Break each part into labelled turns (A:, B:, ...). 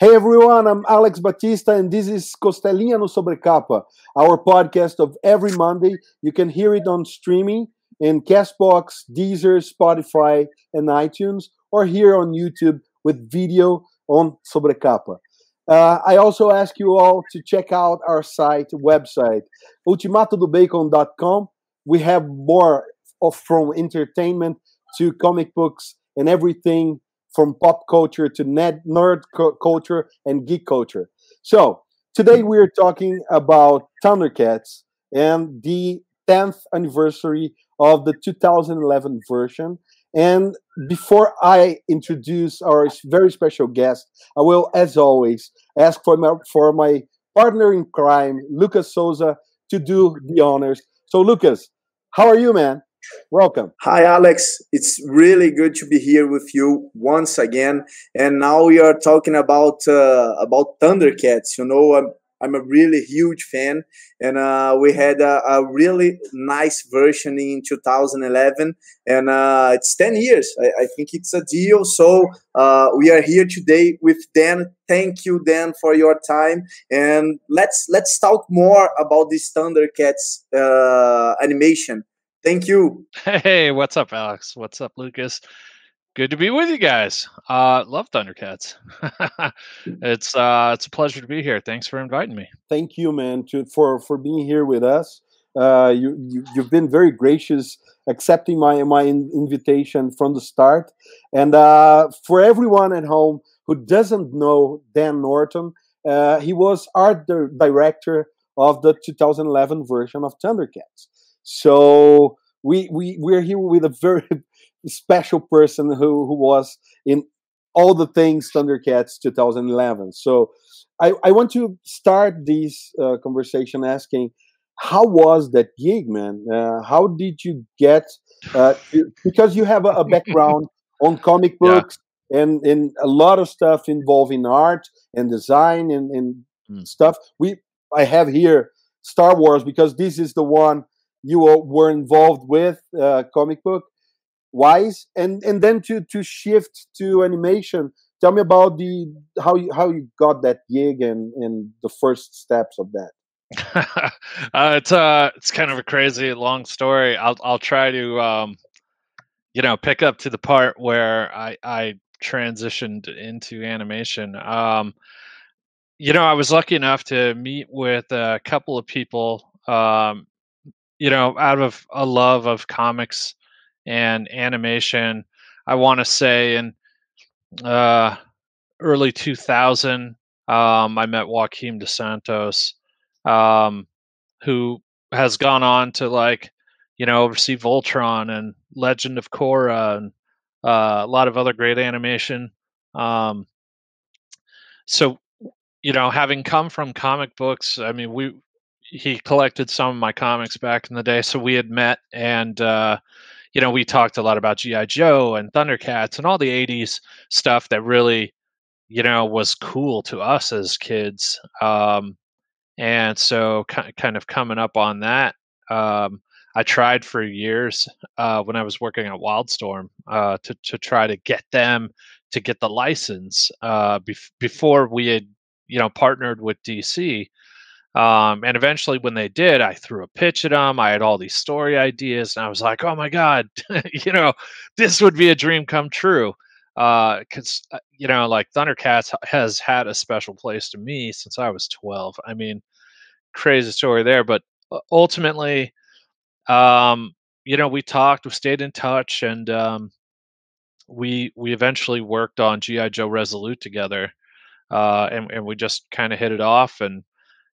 A: Hey everyone, I'm Alex Batista, and this is Costelinha no Sobrecapa, our podcast of every Monday. You can hear it on streaming in Castbox, Deezer, Spotify, and iTunes, or here on YouTube with video on Sobrecapa. Uh, I also ask you all to check out our site, website, ultimatodobacon.com. We have more of from entertainment to comic books and everything from pop culture to nerd culture and geek culture. So today we are talking about Thundercats and the 10th anniversary of the 2011 version. And before I introduce our very special guest, I will, as always, ask for my, for my partner in crime, Lucas Souza, to do the honors. So, Lucas, how are you, man? Welcome.
B: Hi, Alex. It's really good to be here with you once again. And now we are talking about uh, about Thundercats. You know, I'm I'm a really huge fan, and uh, we had a, a, really nice version in 2011, and uh, it's 10 years. I, I, think it's a deal. So uh, we are here today with Dan. Thank you, Dan, for your time, and let's let's talk more about this Thundercats uh, animation. Thank you.
C: Hey, what's up, Alex? What's up, Lucas? Good to be with you guys. Uh, love Thundercats. it's uh, it's a pleasure to be here. Thanks for inviting me.
A: Thank you, man, to, for for being here with us. Uh, you, you have been very gracious accepting my my in, invitation from the start. And uh, for everyone at home who doesn't know Dan Norton, uh, he was art director of the 2011 version of Thundercats. So we we we're here with a very special person who who was in all the things Thundercats 2011. So I I want to start this uh, conversation asking how was that gig, man? Uh, how did you get? Uh, because you have a, a background on comic books yeah. and and a lot of stuff involving art and design and, and mm. stuff. We I have here Star Wars because this is the one you were involved with uh, comic book wise and and then to to shift to animation. Tell me about the how you how you got that gig and and the first steps of that.
C: Uh, it's uh it's kind of a crazy long story. I'll i'll try to um you know pick up to the part where i i transitioned into animation. Um you know i was lucky enough to meet with a couple of people um you know, out of a love of comics and animation, I want to say in uh, early 2000, um, I met Joaquim dos Santos, um, who has gone on to like, you know, oversee Voltron and Legend of Korra and uh, a lot of other great animation. Um, so, you know, having come from comic books, I mean, we he collected some of my comics back in the day, so we had met and uh, you know we talked a lot about GI Joe and Thundercats and all the '80s stuff that really you know was cool to us as kids. Um, and so kind of coming up on that, um, I tried for years uh, when I was working at Wildstorm uh, to to try to get them to get the license uh, bef- before we had you know partnered with DC um, and eventually, when they did, I threw a pitch at them. I had all these story ideas, and I was like, "Oh my god, you know, this would be a dream come true." Because uh, uh, you know, like Thundercats has had a special place to me since I was twelve. I mean, crazy story there, but uh, ultimately, um, you know, we talked, we stayed in touch, and um, we we eventually worked on GI Joe Resolute together, uh, and and we just kind of hit it off and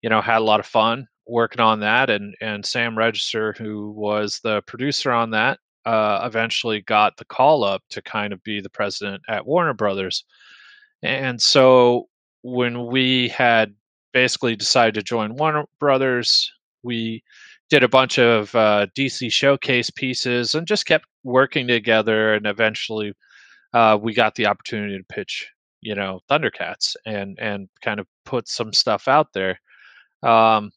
C: you know, had a lot of fun working on that. And and Sam Register, who was the producer on that, uh, eventually got the call up to kind of be the president at Warner Brothers. And so when we had basically decided to join Warner Brothers, we did a bunch of uh, DC showcase pieces and just kept working together. And eventually, uh, we got the opportunity to pitch, you know, Thundercats and and kind of put some stuff out there um,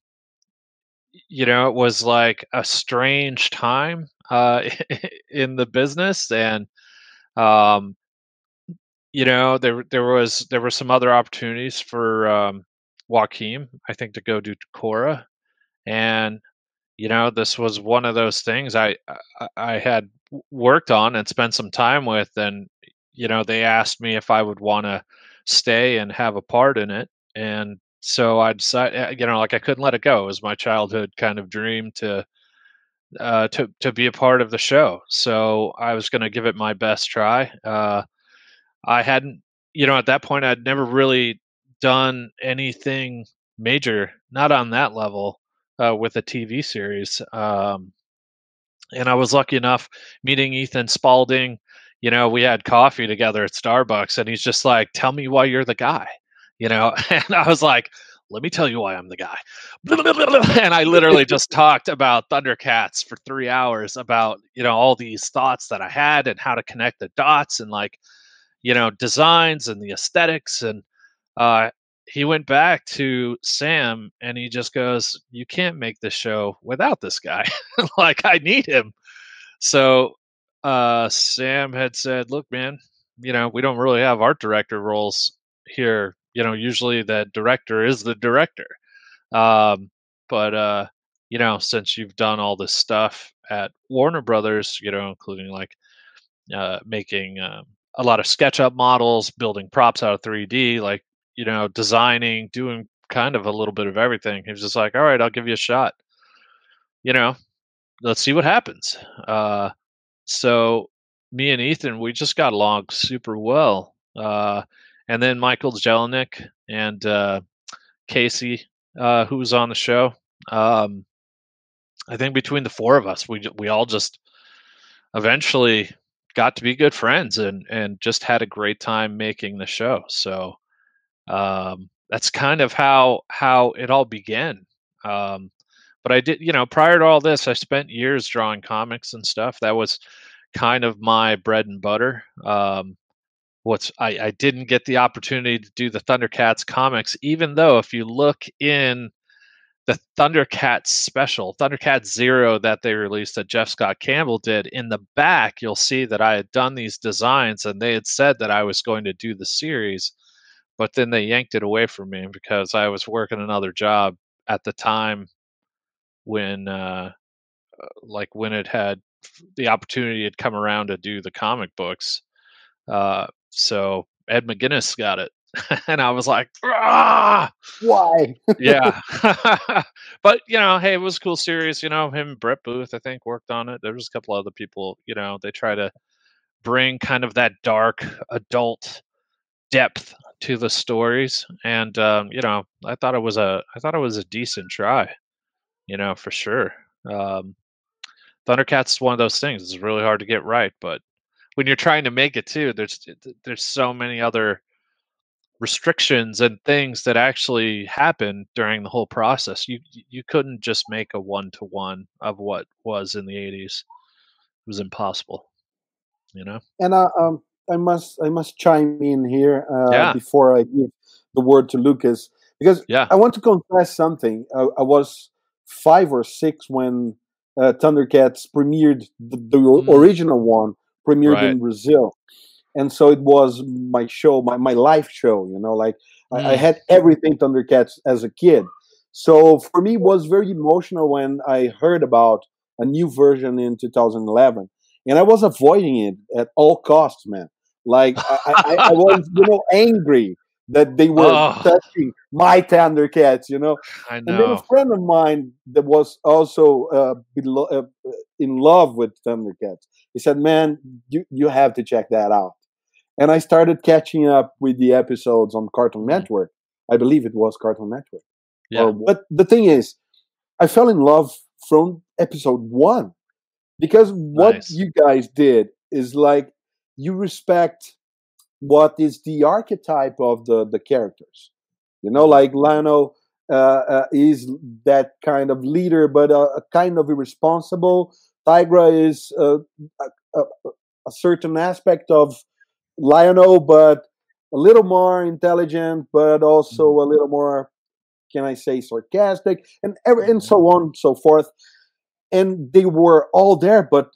C: you know, it was like a strange time uh, in the business, and um, you know, there there was there were some other opportunities for um, I think, to go do Korra, and you know, this was one of those things I I, I had worked on and spent some time with, and you know, they asked me if I would want to stay and have a part in it, and so I decided, eh, you know, like I couldn't let it go. It was my childhood kind of dream to uh, to to be a part of the show. So I was going to give it my best try. Uh, I hadn't, you know, at that point I'd never really done anything major, not on that level, uh, with a TV series. Um, and I was lucky enough meeting Ethan Spaulding. You know, we had coffee together at Starbucks, and he's just like, "Tell me why you're the guy." You know, and I was like, let me tell you why I'm the guy. And I literally just talked about Thundercats for three hours about, you know, all these thoughts that I had and how to connect the dots and like, you know, designs and the aesthetics. And uh, he went back to Sam and he just goes, You can't make this show without this guy. like, I need him. So uh, Sam had said, Look, man, you know, we don't really have art director roles here you know usually the director is the director. Um, but uh, you know since you've done all this stuff at warner brothers you know including like uh, making um, a lot of SketchUp models building props out of 3d like you know designing doing kind of a little bit of everything he was just like all right i'll give you a shot. You know let's see what happens. Uh, so me and ethan we just got along super well. Uh, and then Michael Jelenic and uh, Casey, uh, who was on the show. Um, I think between the four of us, we we all just eventually got to be good friends and and just had a great time making the show. So um, that's kind of how how it all began. Um, but I did, you know, prior to all this, I spent years drawing comics and stuff. That was kind of my bread and butter. Um, what's I, I didn't get the opportunity to do the Thundercats comics, even though if you look in the Thundercats special, Thundercats Zero that they released that J. Scott Campbell did, in the back you'll see that I had done these designs and they had said that I was going to do the series, but then they yanked it away from me because I was working another job at the time when uh, uh like when it had the opportunity had come around to do the comic books. Uh, so Ed McGuinness got it. and I was like, ah!
A: why?
C: yeah. but, you know, hey, it was a cool series. You know, him and Brett Booth, I think, worked on it. There was a couple other people, you know, they try to bring kind of that dark adult depth to the stories. And, um, you know, I thought it was a, I thought it was a decent try, you know, for sure. Um, Thundercats is one of those things. It's really hard to get right, but when you're trying to make it too there's there's so many other restrictions and things that actually happen during the whole process you you couldn't just make a one to one of what was in the 80s it was impossible you know
A: and uh, um i must i must chime in here uh, yeah. before i give the word to lucas because yeah. i want to confess something i, I was five or six when uh, thundercats premiered the, the mm. original one premiered right. in Brazil. And so it was my show, my, my life show, you know, like mm. I, I, mm. had everything Thundercats as a kid. So for me, it was very emotional when I heard about a new version in 2011. And I was avoiding it at all costs, man. Like I, I, I was, you know, angry that they were oh. touching my Thundercats, you know.
C: I
A: know. And then a friend of mine that was also uh, below, uh, in love with Thundercats, he said, "Man, you you have to check that out." And I started catching up with the episodes on Cartoon mm-hmm. Network. I believe it was Cartoon Network. Yeah. but the thing is, I fell in love from episode one because what nice. you guys did is like you respect what is the archetype of the the characters. You know, like Lion-O uh, uh, is that kind of leader, but a, a kind of irresponsible. Tygra is uh, a, a, a, certain aspect of Lion-O, but a little more intelligent, but also mm-hmm. a little more, can I say, sarcastic, and every, and so on and so forth. And they were all there, but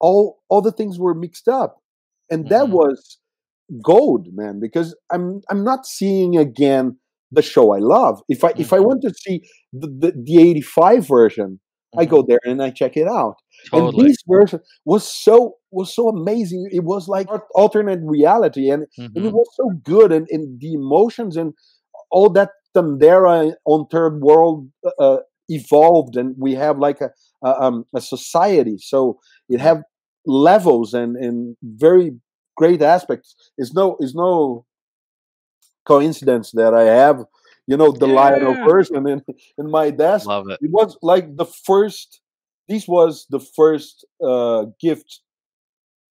A: all all the things were mixed up, and that mm-hmm. was gold, man, because I'm I'm not seeing again the show I love. If I mm-hmm. if I mm-hmm. want to see the, the, the 85 version, mm-hmm. I go mm-hmm. there and I check it out. Totally. And this version was so was so amazing. It was like alternate reality, and, mm-hmm. and it mm-hmm. was so good, and, and the emotions and all that Thundera on third world uh, uh, evolved, and we have like a a, um, a society. So it have levels and and very great aspects. It's no it's no coincidence that I have you know the yeah. Lion-O version in in my desk.
C: Love it.
A: It was like the first. This was the first uh, gift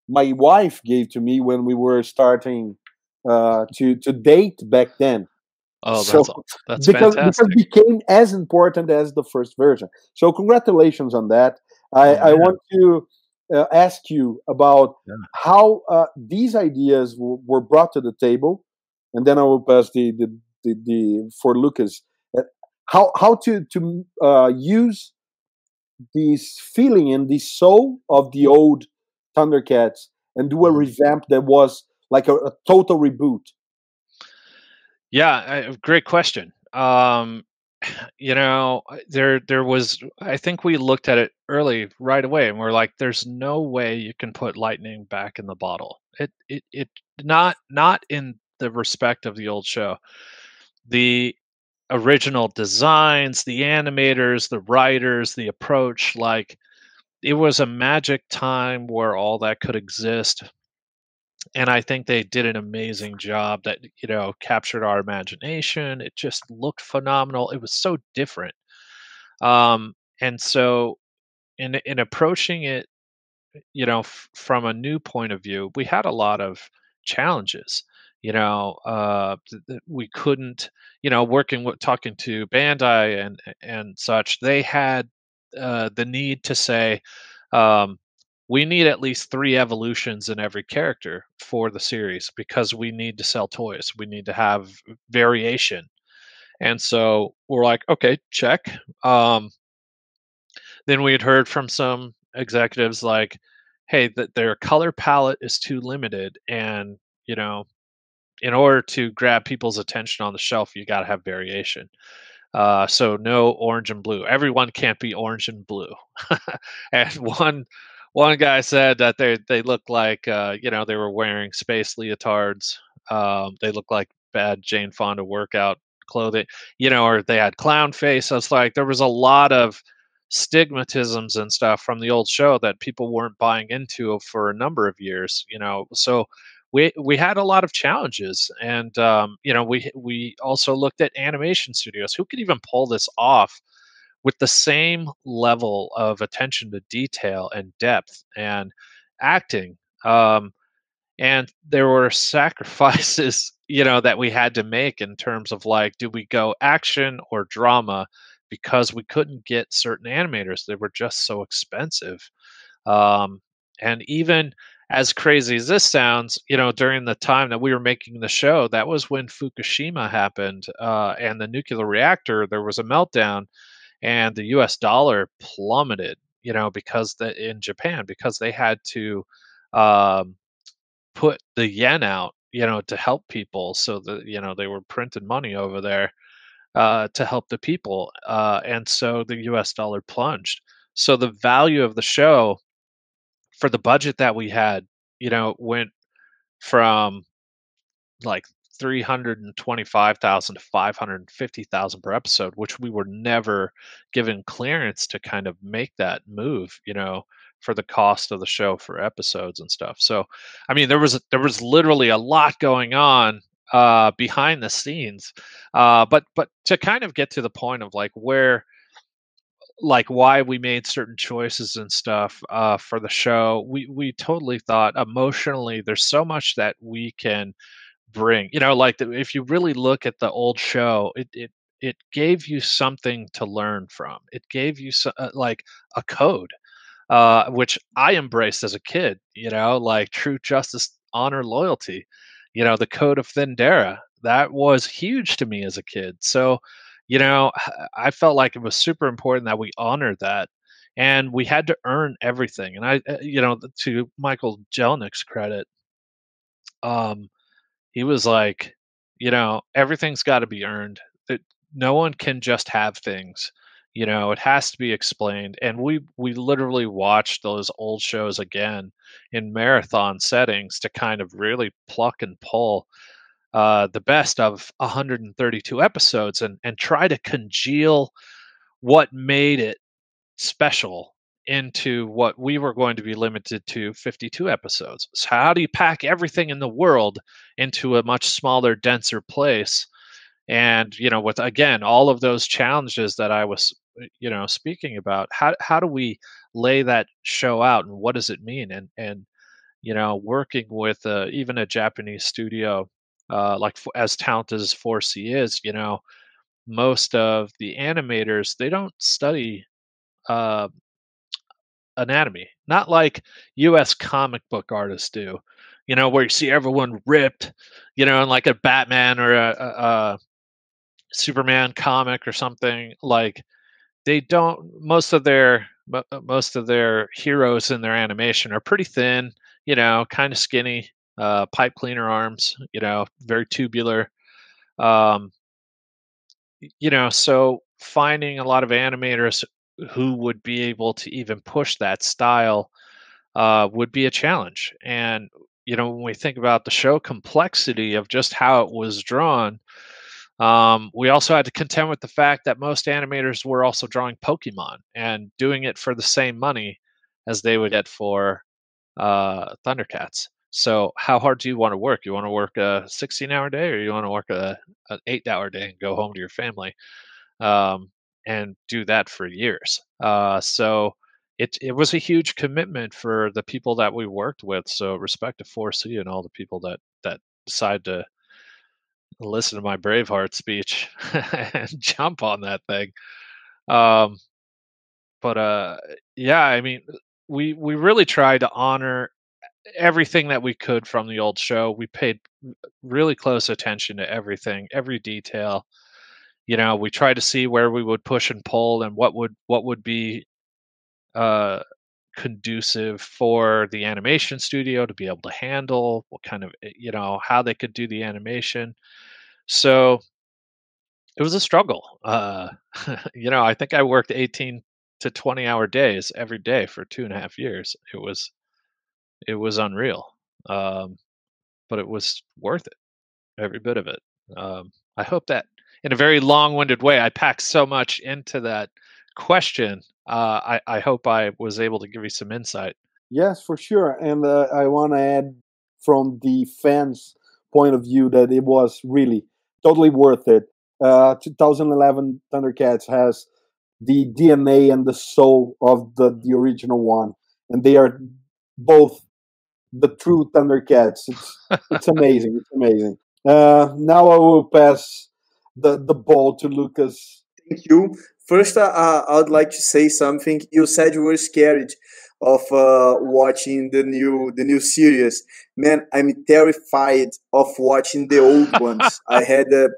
A: my wife gave to me when we were starting uh, to to date back then.
C: Oh, so, that's, that's
A: because,
C: fantastic.
A: because it became as important as the first version. So congratulations on that. I, oh, I want to uh, ask you about yeah. how uh, these ideas were brought to the table, and then I will pass the the, the, the for Lucas uh, how how to to uh, use this feeling and the soul of the old Thundercats and do a mm-hmm. revamp that was like a, a total reboot
C: yeah, great question. Um, you know, uh, there there was I think we looked at it early right away and we're like there's no way you can put lightning back in the bottle. It it it not not in the respect of the old show. The original designs, the animators, the writers, the approach like it was a magic time where all that could exist and I think they did an amazing job that you know captured our imagination. It just looked phenomenal. It was so different, um, and so in in approaching it, you know, f- from a new point of view, we had a lot of challenges. You know, uh, th- we couldn't, you know, working with talking to Bandai and and such. They had uh, the need to say. Um, we need at least three evolutions in every character for the series because we need to sell toys. We need to have variation. And so we're like, okay, check. Um, then we had heard from some executives like, hey, that their color palette is too limited. And, you know, in order to grab people's attention on the shelf, you got to have variation. Uh, so no orange and blue. Everyone can't be orange and blue. and one one guy said that they they looked like uh, you know they were wearing space leotards. Um, they looked like bad Jane Fonda workout clothing, you know, or they had clown face. I like, there was a lot of stigmatisms and stuff from the old show that people weren't buying into for a number of years, you know. So we we had a lot of challenges, and um, you know, we we also looked at animation studios who could even pull this off with the same level of attention to detail and depth and acting. Um, and there were sacrifices, you know, that we had to make in terms of like, do we go action or drama? Because we couldn't get certain animators; they were just so expensive. Um, and even as crazy as this sounds, you know, during the time that we were making the show, that was when Fukushima happened uh, and the nuclear reactor. There was a meltdown, and the U.S. dollar plummeted. You know, because the, in Japan because they had to um, put the yen out. You know, to help people, so that you know they were printing money over there uh, to help the people, uh, and so the U.S. dollar plunged. So the value of the show for the budget that we had, you know, went from like 325,000 to 550,000 per episode, which we were never given clearance to kind of make that move, you know, for the cost of the show for episodes and stuff. So, I mean, there was there was literally a lot going on uh, behind the scenes, uh, but but to kind of get to the point of like where like why we made certain choices and stuff uh, for the show we we totally thought emotionally there's so much that we can bring. You know, like the, if you really look at the old show, it it it gave you something to learn from. It gave you so, uh, like a code, uh, which I embraced as a kid. You know, like truth, justice, honor, loyalty. You know, the code of Thundera that was huge to me as a kid. So, you know, I felt like it was super important that we honored that and we had to earn everything. And I, uh, you know, to Michael Jelenic's credit, um, he was like, you know, everything's got to be earned. That no one can just have things. You know, it has to be explained. And we we literally watched those old shows again in marathon settings to kind of really pluck and pull uh, the best of 132 episodes and and try to congeal what made it special into what we were going to be limited to 52 episodes. So how do you pack everything in the world into a much smaller, denser place? And you know, with again all of those challenges that I was, uh, you know, speaking about, how how do we lay that show out, and what does it mean? And and you know, working with uh, even a Japanese studio, uh, like as talented as 4C is, you know, most of the animators they don't study uh, anatomy, not like U.S. comic book artists do. You know, where you see everyone ripped, you know, in like a Batman or a, a, a Superman comic or something. Like they don't. Most of their most of their heroes in their animation are pretty thin. You know, kind of skinny, uh, pipe cleaner arms. You know, very tubular. Um, you know, so finding a lot of animators who would be able to even push that style uh, would be a challenge. And you know, when we think about the show complexity of just how it was drawn, um, we also had to contend with the fact that most animators were also drawing Pokemon and doing it for the same money as they would get for uh, Thundercats. So, how hard do you want to work? You want to work a 16 hour day or you want to work a, an eight hour day and go home to your family? Um, and do that for years. Uh, so it it was a huge commitment for the people that we worked with. So respect to 4C and all the people that that decide to listen to my Braveheart speech and jump on that thing. Um, but uh, yeah, I mean, we we really tried to honor everything that we could from the old show. We paid really close attention to everything, every detail you know we tried to see where we would push and pull and what would what would be uh conducive for the animation studio to be able to handle what kind of eh, you know how they could do the animation. So it was a struggle. Uh you know i think i worked 18 to 20 hour days every day for two and a half years. It was it was unreal. Um but it was worth it every bit of it. Um i hope that in a very long-winded way. I packed so much into that question. Uh, I, I hope I was able to give you some insight.
A: Yes, for sure. And uh, I want to add from the fans' point of view that it was really totally worth it. Uh, 2011 Thundercats has the DNA and the soul of the, the original one, and they are both the true Thundercats. It's, it's amazing. It's amazing. Uh, now I will pass the the ball to Lucas.
B: Thank you. First, uh, I would like to say something. You said you were scared of uh, watching the new the new series. Man, I'm terrified of watching the old ones. I had a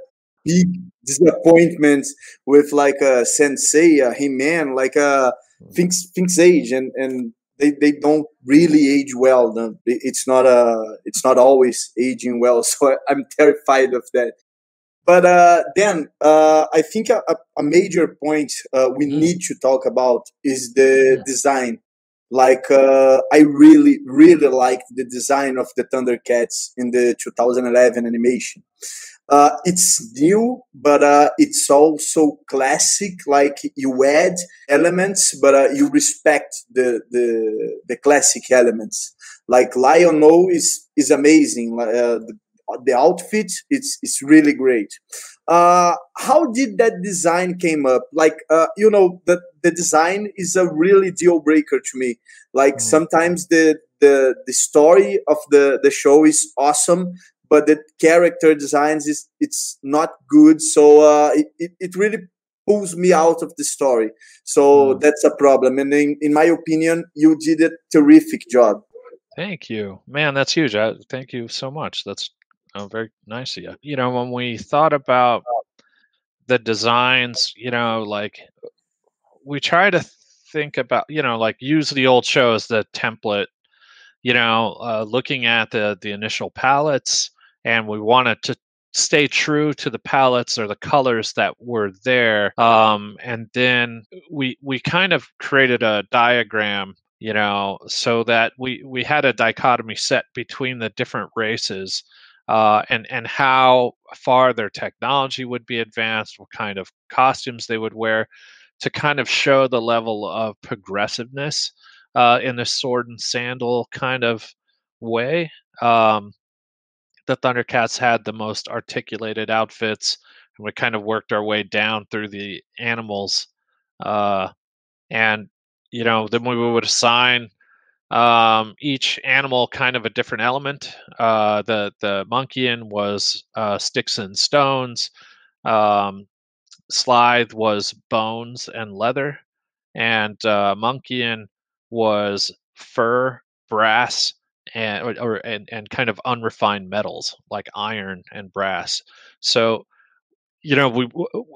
B: big disappointment with like a Sensei, a He-Man, like a things things age and and they, they don't really age well. It's not a it's not always aging well. So I'm terrified of that. But uh, then uh, I think a, a major point uh, we mm-hmm. need to talk about is the design. Like uh, I really, really liked the design of the Thundercats in the 2011 animation. Uh, it's new, but uh, it's also classic. Like you add elements, but you respect the, the the classic elements. Like Lion-O is is amazing. the the outfit it's it's really great uh how did that design came up like uh you know the the design is a really deal breaker to me like mm. sometimes the the the story of the the show is awesome but the character designs is it's not good so uh it, it, it really pulls me out of the story so mm. that's a problem and in, in my opinion you did a terrific job
C: Thank you, man. That's huge. I, thank you so much. That's Oh, very nice of you. You know, when we thought about the designs, you know, like we try to think about, you know, like use the old show as the template. You know, uh, looking at the the initial palettes, and we wanted to stay true to the palettes or the colors that were there. Um, and then we we kind of created a diagram, you know, so that we we had a dichotomy set between the different races. Uh, and and how far their technology would be advanced, what kind of costumes they would wear, to kind of show the level of progressiveness uh, in the sword and sandal kind of way. Um, the Thundercats had the most articulated outfits, and we kind of worked our way down through the animals. Uh, and you know, then we would assign um, each animal kind of a different element. Uh, the the Monkeyan was uh, sticks and stones. Um, Slithe was bones and leather, and uh, Monkeyan was fur, brass, and or, or and, and kind of unrefined metals like iron and brass. So you know we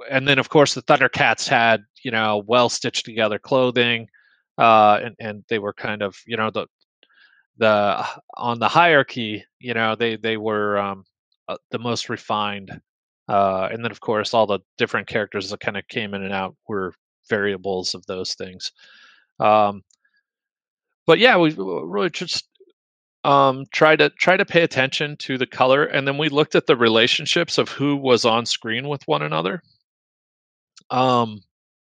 C: and then of course the Thundercats had you know well stitched together clothing, uh, and and they were kind of you know the the on the hierarchy you know they they were um, uh, the most refined. Uh, and then of course all the different characters that kind of came in and out were variables of those things. Um, but yeah, we really just um, try to try to pay attention to the color, and then we looked at the relationships of who was on screen with one another. Um,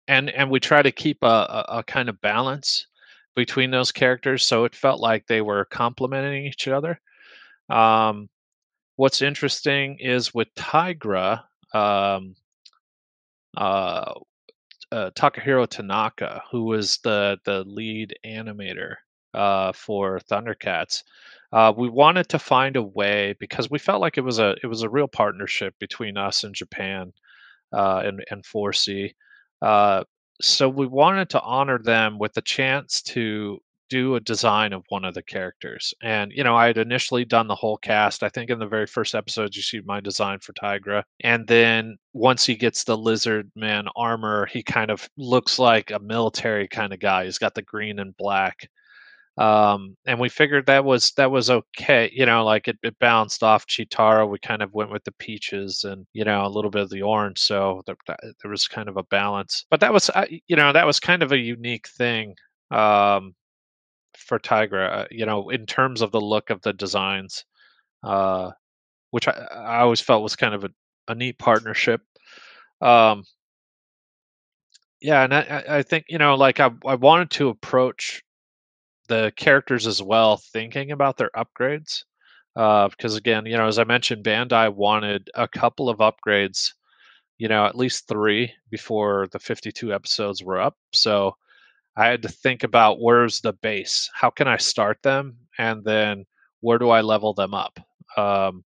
C: and and we try to keep a, a, a kind of balance between those characters, so it felt like they were complementing each other. Um, what's interesting is with Tygra, um, uh, uh, Takahiro Tanaka, who was the the lead animator uh, for Thundercats. Uh, we wanted to find a way because we felt like it was a it was a real partnership between us and Japan uh, and and 4C. Uh, so we wanted to honor them with the chance to do a design of one of the characters. And you know, I had initially done the whole cast. I think in the very first episode, you see my design for Tygra, and then once he gets the lizard man armor, he kind of looks like a military kind of guy. He's got the green and black um, and we figured that was that was okay. You know, like it, it bounced off Cheetara. We kind of went with the peaches and you know a little bit of the orange, so there, there was kind of a balance. But that was uh, you know that was kind of a unique thing um, for Tygra. Uh, you know, in terms of the look of the designs, uh, which I, I always felt was kind of a, a neat partnership. Um, yeah, and I, I think you know, like I, I wanted to approach the characters as well thinking about their upgrades. Uh, because again, you know, as I mentioned, Bandai wanted a couple of upgrades, you know, at least three before the 52 episodes were up. So I had to think about where's the base? How can I start them? And then where do I level them up? Um,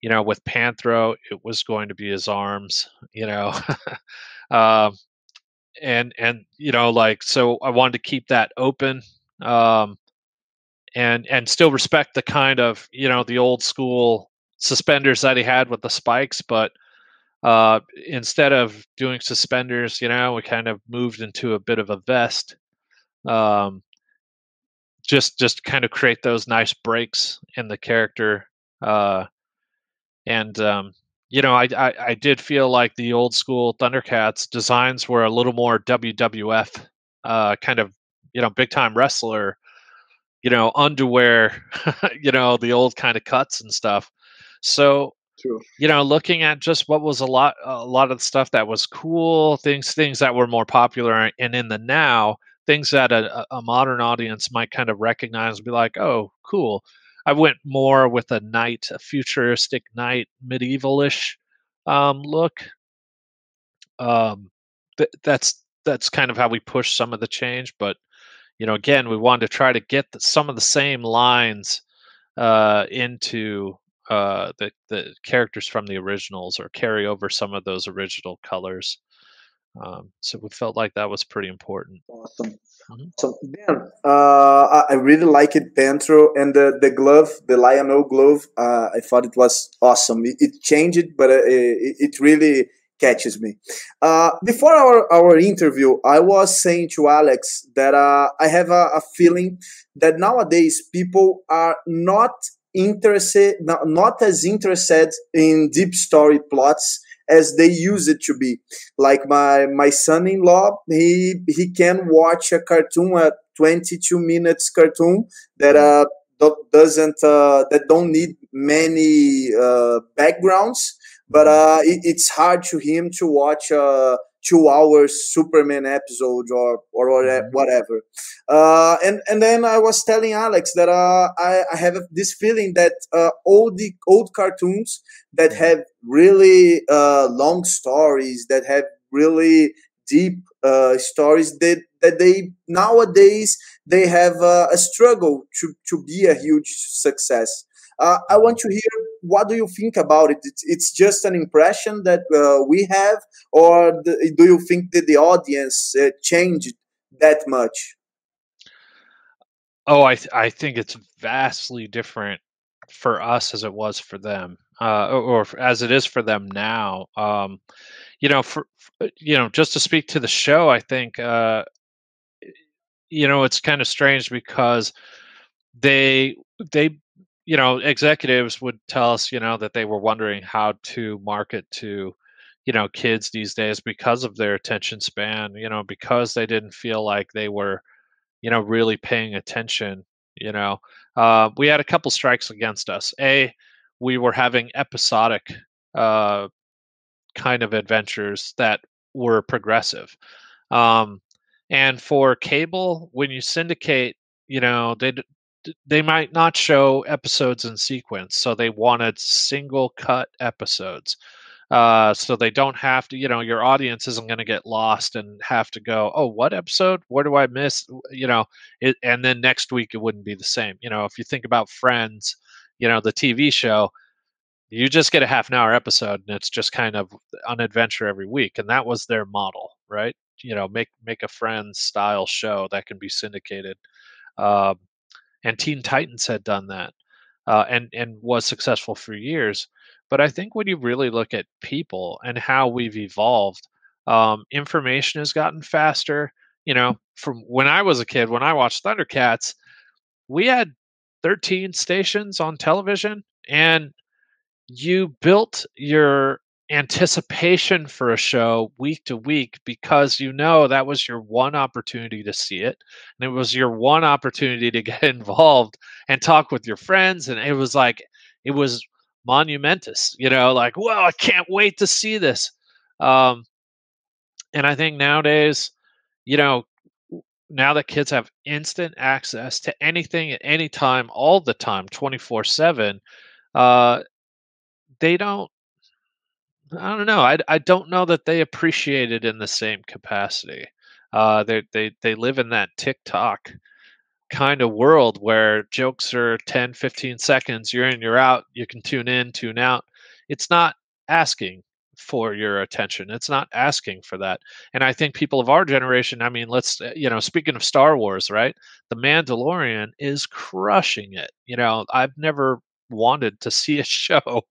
C: you know, with Panthro, it was going to be his arms, you know. um, and and you know like so i wanted to keep that open um, and and still respect the kind of you know the old school suspenders that he had with the spikes, but uh, instead of doing suspenders, you know, we kind of moved into a bit of a vest. Um, just just kind of create those nice breaks in the character. Uh, and um, you know, I, I, I did feel like the old school Thundercats designs were a little more WWF uh, kind of you know, big time wrestler, you know, underwear, you know, the old kind of cuts and stuff. So, True. you know, looking at just what was a lot, a lot of the stuff that was cool, things, things that were more popular, and in the now, things that a, a modern audience might kind of recognize and be like, oh, cool. I went more with a knight, a futuristic knight, medievalish um, look. Um, th- that's that's kind of how we push some of the change, but you know, again, we wanted to try to get the, some of the same lines uh, into uh, the the characters from the originals, or carry over some of those original colors. Um, so we felt like that was pretty important.
B: Awesome. Mm-hmm. So Ben, uh, I really like it, Panthro, and the the glove, the Lion-O glove. Uh, I thought it was awesome. It, it changed, but uh, it, it really catches me. Uh, before our, our interview, I was saying to Alex that uh, I have a, a, feeling that nowadays people are not interested, not, not as interested in deep story plots as they use it to be. Like my my son-in-law, he he can watch a cartoon, a 22 minutes cartoon that uh doesn't uh, that don't need many uh, backgrounds, but uh, it, it's hard to him to watch uh, two hours Superman episode or or mm-hmm. whatever. Uh, and and then I was telling Alex that uh, I, I have this feeling that uh, all the old cartoons that mm-hmm. have really uh, long stories that have really deep uh, stories that that they nowadays they have uh, a struggle to to be a huge success. Uh, I want to hear what do you think about it? It's, it's just an impression that uh, we have, or the, do you think that the audience uh, changed that much?
C: Oh, I th- I think it's vastly different for us as it was for them, uh, or, or, as it is for them now. Um, you know, for, for, you know, just to speak to the show, I think uh, you know it's kind of strange because they they you know, executives would tell us, you know, that they were wondering how to market to, you know, kids these days because of their attention span, you know, because they didn't feel like they were, you know, really paying attention. You know, uh, we had a couple strikes against us. A, we were having episodic uh, kind of adventures that were progressive. Um, and for cable, when you syndicate, you know, they they might not show episodes in sequence, so they wanted single cut episodes. Uh, so they don't have to, you know, your audience isn't going to get lost and have to go, oh, what episode? Where do I miss? You know, it, and then next week it wouldn't be the same. You know, if you think about Friends, you know, the TV show, you just get a half an hour episode and it's just kind of an adventure every week, and that was their model, right? You know, make make a Friends style show that can be syndicated. Um, and Teen Titans had done that, uh, and and was successful for years. But I think when you really look at people and how we've evolved, um, information has gotten faster. You know, from when I was a kid, when I watched Thundercats, we had 13 stations on television, and you built your anticipation for a show week to week because you know that was your one opportunity to see it and it was your one opportunity to get involved and talk with your friends and it was like it was monumentous you know like well i can't wait to see this. Um and i think nowadays you know now that kids have instant access to anything at any time all the time 24 7 uh they don't I don't know. I, I don't know that they appreciate it in the same capacity. Uh, they they they live in that TikTok kind of world where jokes are 10, 15 seconds. You're in, you're out. You can tune in, tune out. It's not asking for your attention. It's not asking for that. And I think people of our generation, I mean, let's, uh, you know, speaking of Star Wars, right? The Mandalorian is crushing it. You know, I've never wanted to see a show,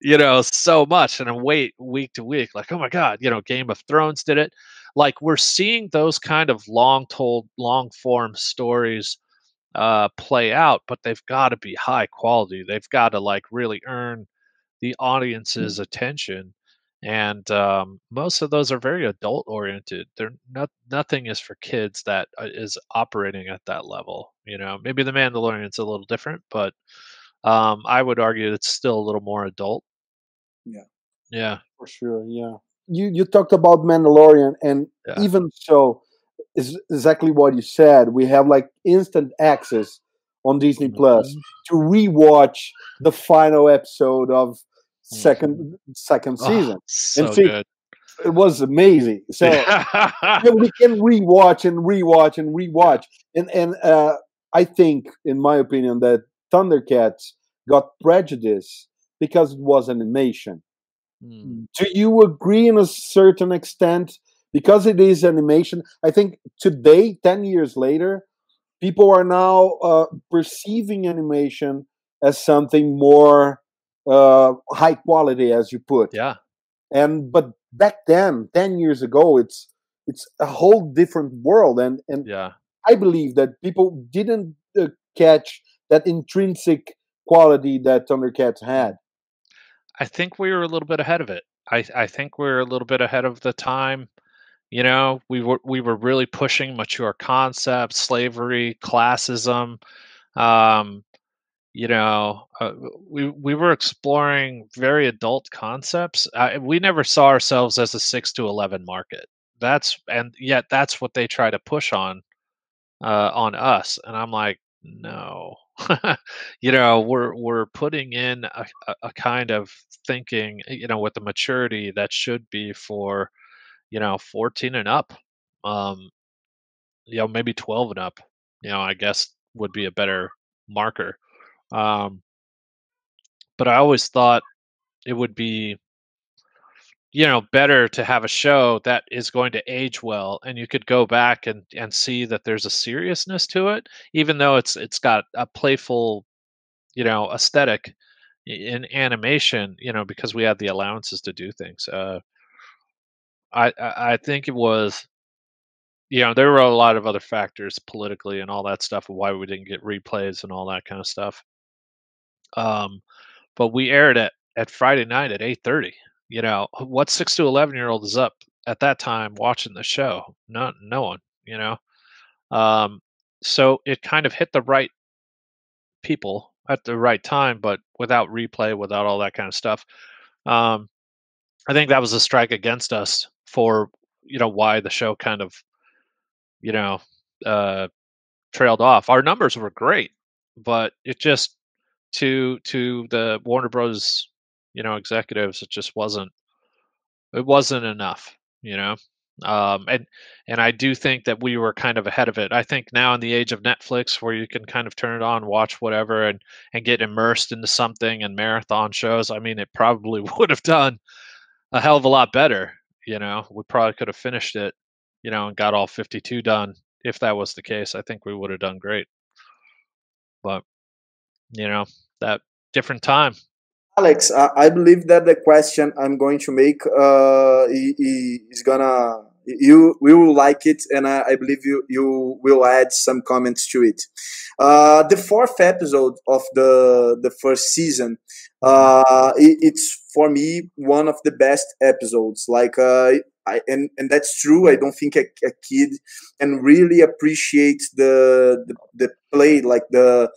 C: you know, so much and I wait week to week, like, oh my God, you know, Game of Thrones did it. Like we're seeing those kind of long told, long form stories uh, play out, but they've got to be high quality. They've got to like really earn the mm. audience's attention. And um, most of those are very adult oriented. They're not nothing is for kids that uh, operating at that level. You know, maybe the Mandalorian's a little different, but um, I would argue it's still a little more adult.
B: Yeah.
C: Yeah.
A: For sure. Yeah. You you talked about Mandalorian, and yeah. even so, is exactly what you said. We have like instant access on Disney mm-hmm. Plus to rewatch the final episode of 2nd mm-hmm. second oh, season.
C: so and see, good.
A: It was amazing. So yeah, we can rewatch and rewatch and rewatch. And and uh, I think, in my opinion, that Thundercats got prejudice because it was animation. Mm. Do you agree in a certain extent? Because it is animation, I think today, 10 years later, people are now uh, perceiving animation as something more uh, high quality, as you put.
C: Yeah.
A: And but back then, 10 years ago, it's it's a whole different world. And and
C: yeah.
A: I believe that people didn't uh, catch that intrinsic quality that Thundercats had?
C: I think we were a little bit ahead of it. I I think we're a little bit ahead of the time. You know, we were we were really pushing mature concepts, slavery, classism. Um, you know, uh, we we were exploring very adult concepts. We never saw ourselves as a six to eleven market. That's and yet that's what they try to push on uh, on us. And I'm like, no, you know, we're we're putting in a, a kind of thinking, you know, with the maturity that should be for, you know, 14 and up, um, you know, maybe 12 and up. You know, I guess would be a better marker. Um, but I always thought it would be you know better to have a show that is going to age well and you could go back and and see that there's a seriousness to it even though it's it's got a playful you know aesthetic in animation you know because we had the allowances to do things. Uh i i think it was you know there were a lot of other factors politically and all that stuff why we didn't get replays and all that kind of stuff. Um but we aired it at friday night at 8.30 you know what six to 11 year old is up at that time watching the show? No no one you know? Um so it kind of hit the right people at the right time but without replay without all that kind of stuff um i think that was a strike against us for you know why the show kind of you know uh trailed off. Our numbers were great but it just to to the warner bros you know executives it just wasn't it wasn't enough you know um, and and I do think that we were kind of ahead of it. I think now in the age of Netflix, where you can kind of turn it on, watch whatever, and and get immersed into something and marathon shows. I mean, it probably would have done a hell of a lot better. You know, we probably could have finished it, you know, and got all 52 done. If that was the case, I think we would have done great. But you know, that different time,
B: Alex, I believe that the question I'm going to make uh, is gonna you will like it, and I, believe you you will add some comments to it. Uh, the fourth episode of the the first season, uh, it, it's for me one of the best episodes. Like, uh, I, and and that's true. I don't think a, a kid can really appreciate the the, the play, like the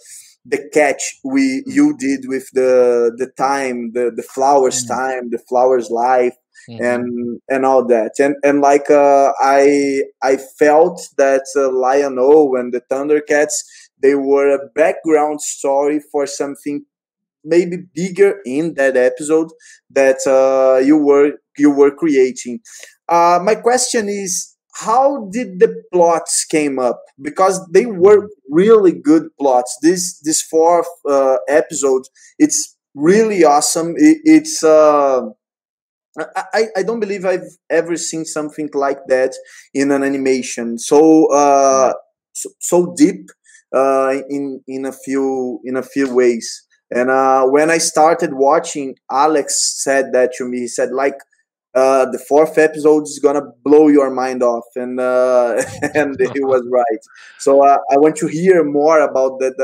B: the catch we you did with the the time the the flowers mm-hmm. time the flowers life mm-hmm. and and all that and and like uh, i i felt that uh, lion-o and the thundercats they were a background story for something maybe bigger in that episode that uh, you were you were creating uh, my question is how did the plots came up? Because they were really good plots. This this fourth uh, episode it's really awesome. It, it's uh I, I don't believe I've ever seen something like that in an animation. So uh so, so deep uh in in a few in a few ways. And uh when I started watching Alex said that to me. He said like uh, the fourth episode is gonna blow your mind off, and uh, and he was right. So uh, I want to hear more about that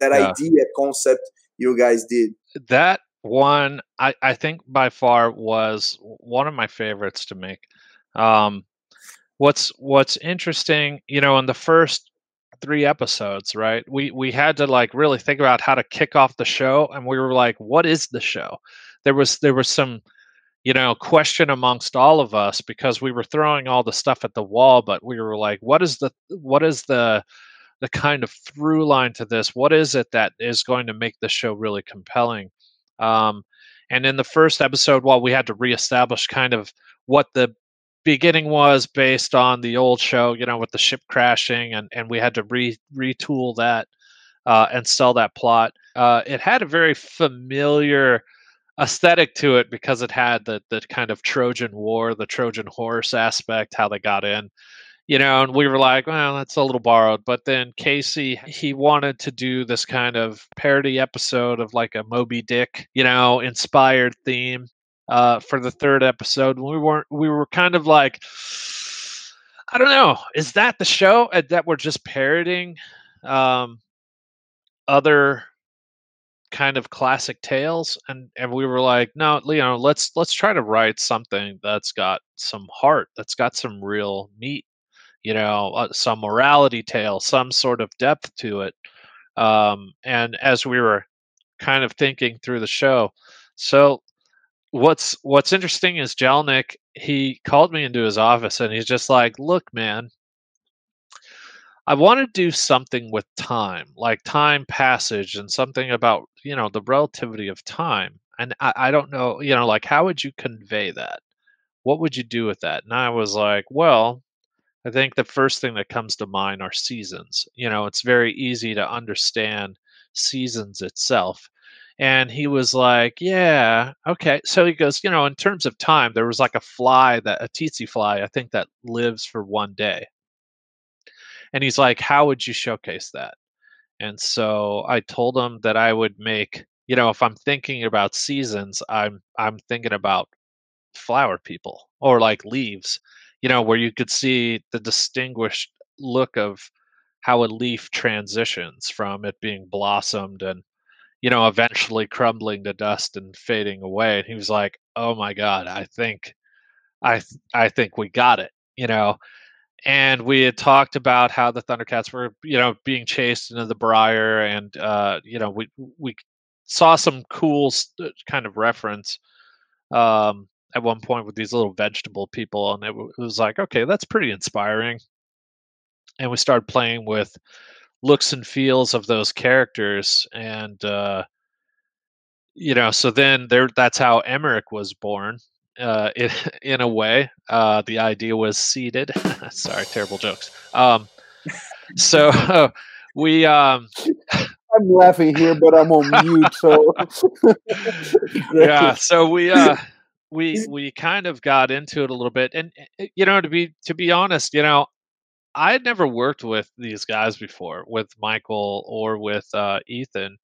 B: that yeah. idea concept you guys did.
C: That one, I I think by far was one of my favorites to make. Um, what's what's interesting, you know, in the first three episodes, right? We we had to like really think about how to kick off the show, and we were like, what is the show? There was there was some you know, question amongst all of us because we were throwing all the stuff at the wall, but we were like, what is the what is the the kind of through line to this? What is it that is going to make the show really compelling? Um, and in the first episode, while we had to reestablish kind of what the beginning was based on the old show, you know, with the ship crashing, and and we had to re retool that uh, and sell that plot. Uh, it had a very familiar aesthetic to it because it had the the kind of Trojan War, the Trojan horse aspect, how they got in, you know, and we were like, well, that's a little borrowed. But then Casey, he wanted to do this kind of parody episode of like a Moby Dick, you know, inspired theme uh, for the third episode. We weren't, we were kind of like, I don't know, is that the show uh, that we're just parodying um, other kind of classic tales and and we were like no you know let's let's try to write something that's got some heart that's got some real meat you know uh, some morality tale some sort of depth to it. Um and as we were kind of thinking through the show so what's what's interesting is Jelenic he called me into his office and he's just like look man I want to do something with time, like time passage and something about, you know, the relativity of time. And I, I don't know, you know, like how would you convey that? What would you do with that? And I was like, well, I think the first thing that comes to mind are seasons. You know, it's very easy to understand seasons itself. And he was like, Yeah, okay. So he goes, You know, in terms of time, there was like a fly that, a tsetse fly, I think that lives for one day and he's like how would you showcase that? And so i told him that i would make you know if i'm thinking about seasons i'm i'm thinking about flower people or like leaves you know where you could see the distinguished look of how a leaf transitions from it being blossomed and you know eventually crumbling to dust and fading away and he was like oh my god i think i th- i think we got it you know and we had talked about how the Thundercats were, you know, being chased into the Briar, and uh, you know, we we saw some cool uh, kind of reference um, at one point with these little vegetable people, and it, it was like, okay, that's pretty inspiring. And we started playing with looks and feels of those characters, and uh, you know, so then there, that's how Emerick was born uh, in, in a way. Uh, the idea was seeded. Sorry, terrible jokes. Um, so we. Um,
A: I'm laughing here, but I'm on mute. So
C: yeah, so we uh, we we kind of got into it a little bit, and eh, you know, to be to be honest, you know, I had never worked with these guys before, with Michael or with uh, Ethan.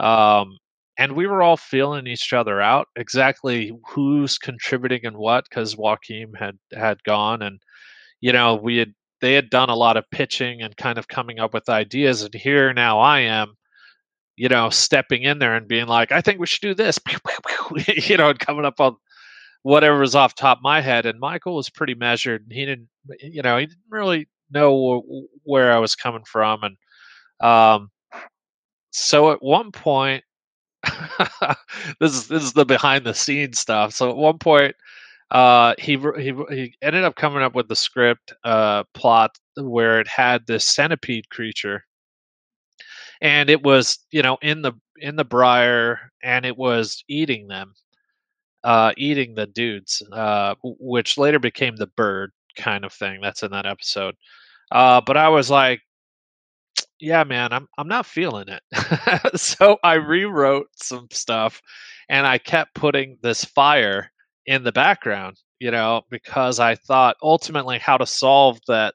C: Um, and we were all feeling each other out exactly who's contributing and what because Joaquim had had gone and you know we had they had done a lot of pitching and kind of coming up with ideas and here now I am you know stepping in there and being like I think we should do this. You know and coming up on whatever was off top of my head and Michael was pretty measured and he didn't you know he didn't really know where I was coming from and um so at one point this is this is the behind the scenes stuff. So at one point, uh, he he he ended up coming up with the script uh, plot where it had this centipede creature, and it was you know in the in the briar, and it was eating them, uh, eating the dudes, uh, which later became the bird kind of thing. That's in that episode. Uh, but I was like, yeah, man, I'm I'm not feeling it. so I rewrote some stuff and I kept putting this fire in the background, you know, because I thought ultimately how to solve that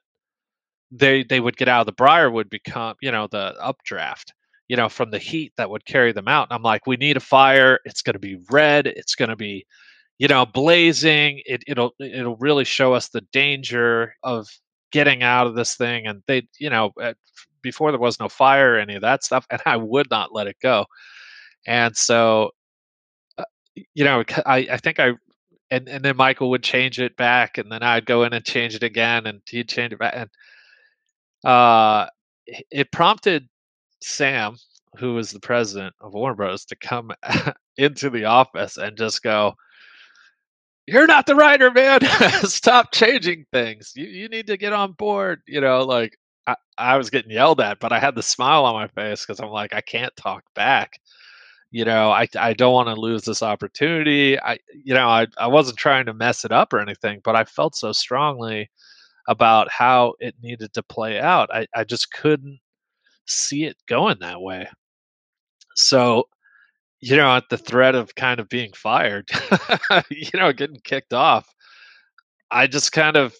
C: they they would get out of the briar would become, you know, the updraft, you know, from the heat that would carry them out. And I'm like, we need a fire. It's going to be red. It's going to be, you know, blazing. It, it'll it'll really show us the danger of getting out of this thing. And they, you know, before there was no fire or any of that stuff, and I would not let it go. And so, uh, you know, I, I think I, and, and then Michael would change it back, and then I'd go in and change it again, and he'd change it back. And uh, it prompted Sam, who was the president of Warner Bros., to come into the office and just go, you're not the writer, man. Stop changing things. You you need to get on board. You know, like I, I was getting yelled at, but I had the smile on my face because I'm like, I can't talk back. You know, I I don't want to lose this opportunity. I you know, I, I wasn't trying to mess it up or anything, but I felt so strongly about how it needed to play out. I, I just couldn't see it going that way. So, you know, at the threat of kind of being fired, you know, getting kicked off, I just kind of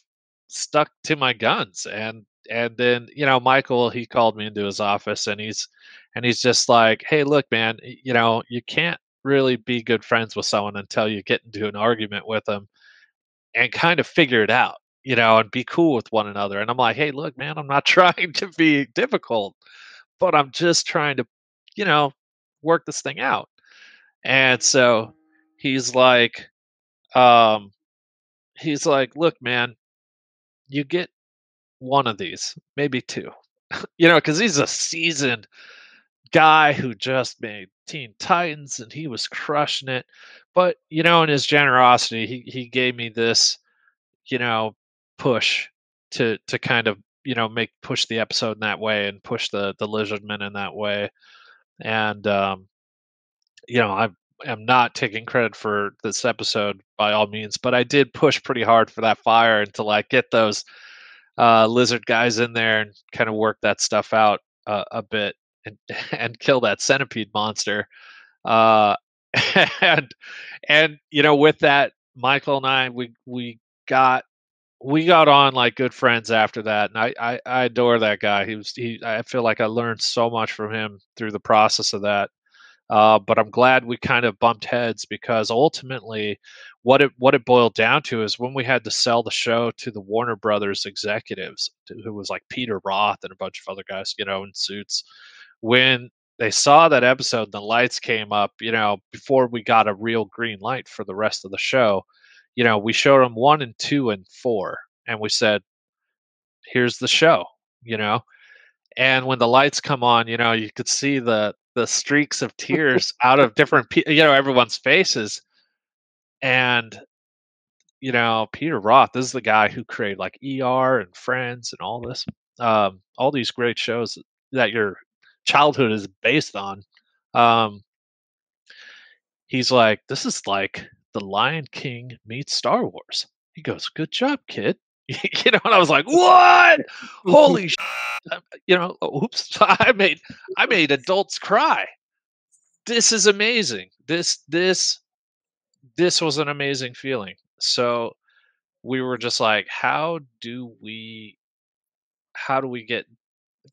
C: stuck to my guns and and then you know michael he called me into his office and he's and he's just like hey look man you know you can't really be good friends with someone until you get into an argument with them and kind of figure it out you know and be cool with one another and i'm like hey look man i'm not trying to be difficult but i'm just trying to you know work this thing out. And so he's like, um, he's like, look, man, you get one of these, maybe two, you know, because he's a seasoned guy who just made Teen Titans and he was crushing it. But you know, in his generosity, he he gave me this, you know, push to to kind of you know make push the episode in that way and push the the lizardman in that way and um you know i am not taking credit for this episode by all means but i did push pretty hard for that fire and to like get those uh lizard guys in there and kind of work that stuff out uh, a bit and and kill that centipede monster uh and and you know with that michael and i we we got we got on like good friends after that, and I, I, I adore that guy. He was he. I feel like I learned so much from him through the process of that. Uh, but I'm glad we kind of bumped heads because ultimately, what it what it boiled down to is when we had to sell the show to the Warner Brothers executives, who was like Peter Roth and a bunch of other guys, you know, in suits. When they saw that episode, the lights came up. You know, before we got a real green light for the rest of the show you know, we showed them one and two and four, and we said, "Here's the show," you know. And when the lights come on, you know, you could see the the streaks of tears out of different, you know, everyone's faces. And you know, Peter Roth this is the guy who created like ER and Friends and all this, um, all these great shows that your childhood is based on. Um, he's like, this is like the Lion King meets Star Wars. He goes, "Good job, kid." you know, and I was like, "What? Holy!" Sh-. You know, oops! I made I made adults cry. This is amazing. This this this was an amazing feeling. So we were just like, how do we how do we get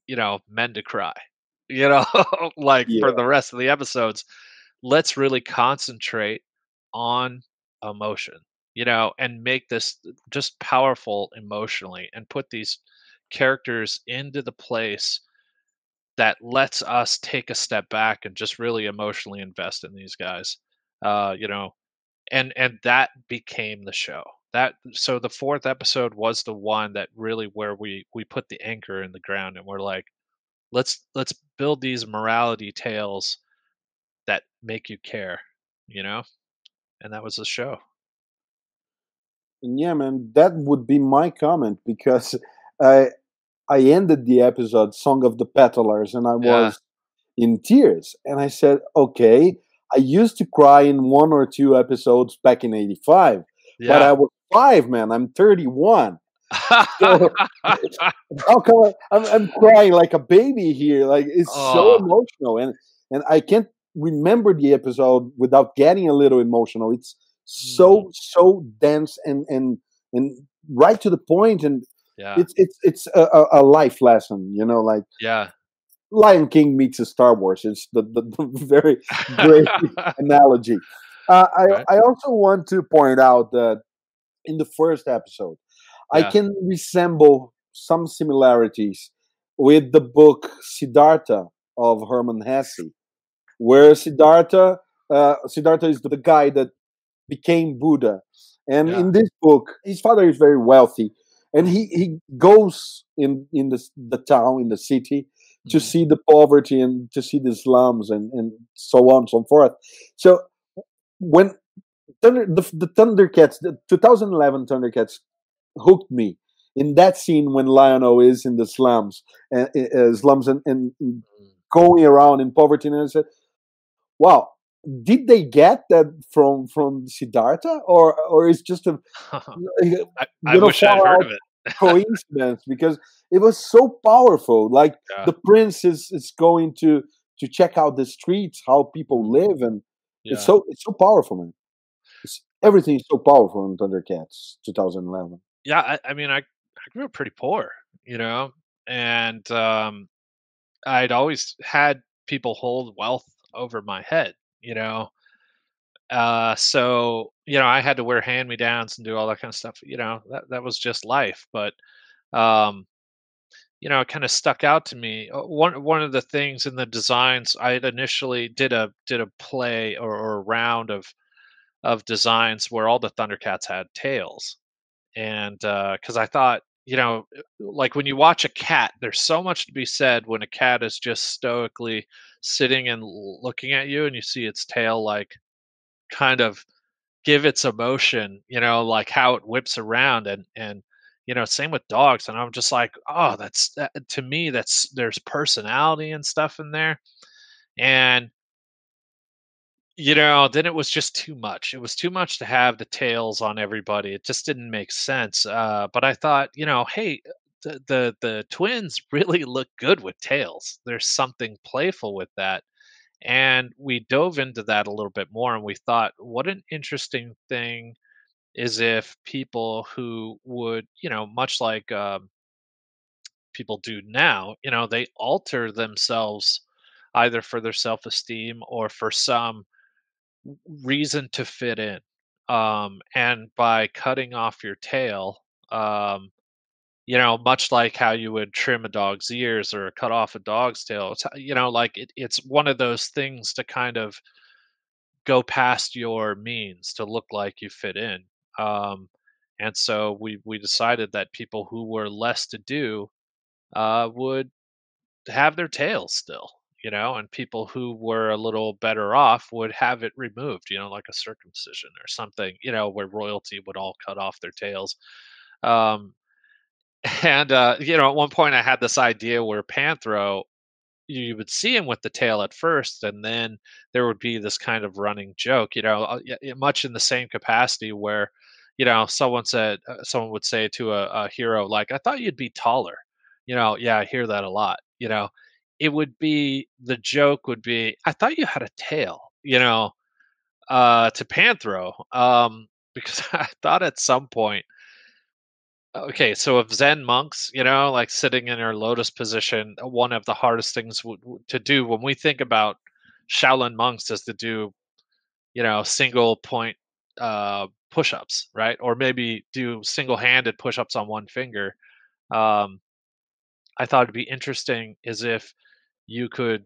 C: you know men to cry? You know, like yeah. for the rest of the episodes, let's really concentrate on emotion, you know, and make this just powerful emotionally and put these characters into the place that lets us take a step back and just really emotionally invest in these guys. Uh, you know, and and that became the show. That so the fourth episode was the one that really where we we put the anchor in the ground and we're like, let's let's build these morality tales that make you care, you know? and that was the show.
A: And yeah, man, that would be my comment because I I ended the episode "Song of the Petalars" and I yeah. was in tears, and I said, "Okay." I used to cry in one or two episodes back in '85, yeah. but I was five, man. I'm 31. so, how come I, I'm, I'm crying like a baby here? Like it's oh. so emotional, and and I can't remember the episode without getting a little emotional. It's so mm. so dense and and and right to the point, and yeah. it's it's it's a, a life lesson. You know, like
C: yeah.
A: Lion King meets a Star Wars. It's the, the, the very great analogy. Uh, I, right. I also want to point out that in the first episode, yeah. I can resemble some similarities with the book Siddhartha of Hermann Hesse where Siddhartha, uh, Siddhartha is the guy that became Buddha. And yeah. in this book, his father is very wealthy, and he, he goes in in the the town in the city to mm-hmm. see the poverty and to see the slums and and so on and so forth. So when Thunder, the, the Thundercats, the 2011 Thundercats, hooked me in that scene when Lion-O is in the slums and uh, uh, slums and, and mm. going around in poverty, and I said, wow did they get that from from Siddhartha, or or is just a
C: I, I wish I'd heard of it.
A: Coincidence because it was so powerful. Like yeah. the prince is is going to to check out the streets, how people live, and yeah. it's so it's so powerful, man. It's, everything is so powerful in Thundercats 2011.
C: Yeah, I, I mean, I I grew up pretty poor, you know, and um, I'd always had people hold wealth over my head, you know. Uh, so you know, I had to wear hand me downs and do all that kind of stuff. You know, that that was just life. But um, you know, it kind of stuck out to me. Uh, one one of the things in the designs, I initially did a did a play or, or a round of of designs where all the Thundercats had tails, and because uh, I thought, you know, uh, like when you watch a cat, there's so much to be said when a cat is just stoically sitting and looking at you, and you see its tail like kind of give its emotion, you know, like how it whips around and and you know same with dogs and i'm just like oh that's that, to me that's there's personality and stuff in there. And you know then it was just too much. It was too much to have the tails on everybody. It just didn't make sense uh, but i thought you know hey the, the the twins really look good with tails. There's something playful with that and we dove into that a little bit more and we thought what an interesting thing is if people who would, you know, much like um, people do now, you know, they alter themselves either for their self esteem or for some reason to fit in. Um, and by cutting off your tail, um, you know, much like how you would trim a dog's ears or cut off a dog's tail, it's, you know, like it, it's one of those things to kind of go past your means to look like you fit in. Um, and so we we decided that people who were less to do uh, would have their tails still, you know, and people who were a little better off would have it removed, you know, like a circumcision or something, you know, where royalty would all cut off their tails. Um, and uh, you know, at one point I had this idea where Panthro you would see him with the tail at first, and then there would be this kind of running joke, you know, uh, much in the same capacity where, you know, someone said, uh, someone would say to a, a hero, like, I thought you'd be taller. You know, yeah, I hear that a lot. You know, it would be the joke would be, I thought you had a tail, you know, uh, to Panthro, um, because I thought at some point Okay, so if Zen monks, you know, like sitting in their lotus position, uh, one of the hardest things w- w- to do when we think about Shaolin monks is to do, you know, single point uh, push-ups, right? Or maybe do single-handed push-ups on one finger. Um, I thought it'd be interesting is if you could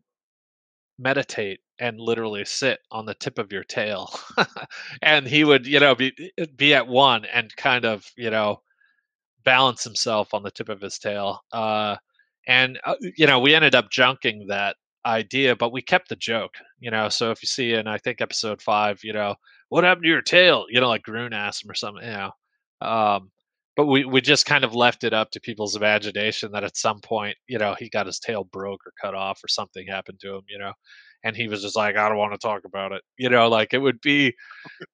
C: meditate and literally sit on the tip of your tail, and he would, you know, be be at one and kind of, you know balance himself on the tip of his tail. Uh, and uh, you know, we ended up junking that idea, but we kept the joke. You know, so if you see in I think episode five, you know, what happened to your tail? You know, like Grune asked him or something. You know, um, but we we just kind of left it up to people's imagination that at some point, you know, he got his tail broke or cut off or something happened to him. You know, and he was just like, I don't want to talk about it. You know, like it would be,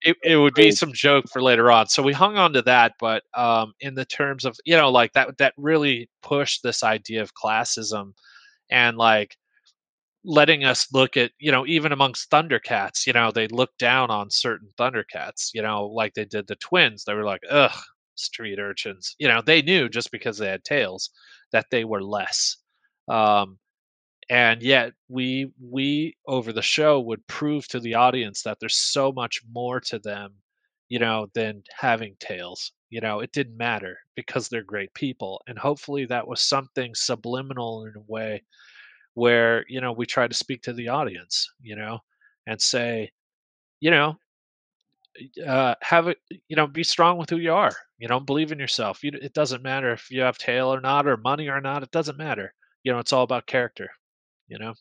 C: it, it would be some joke for later on. So we hung on to that, but um, in the terms of you know, like that that really pushed this idea of classism, and like letting us look at you know even amongst thundercats you know they look down on certain thundercats you know like they did the twins they were like ugh street urchins you know they knew just because they had tails that they were less um and yet we we over the show would prove to the audience that there's so much more to them you know than having tails you know it didn't matter because they're great people and hopefully that was something subliminal in a way where you know we try to speak to the audience you know and say you know uh, have it you know be strong with who you are you know believe in yourself you, it doesn't matter if you have tail or not or money or not it doesn't matter you know it's all about character you know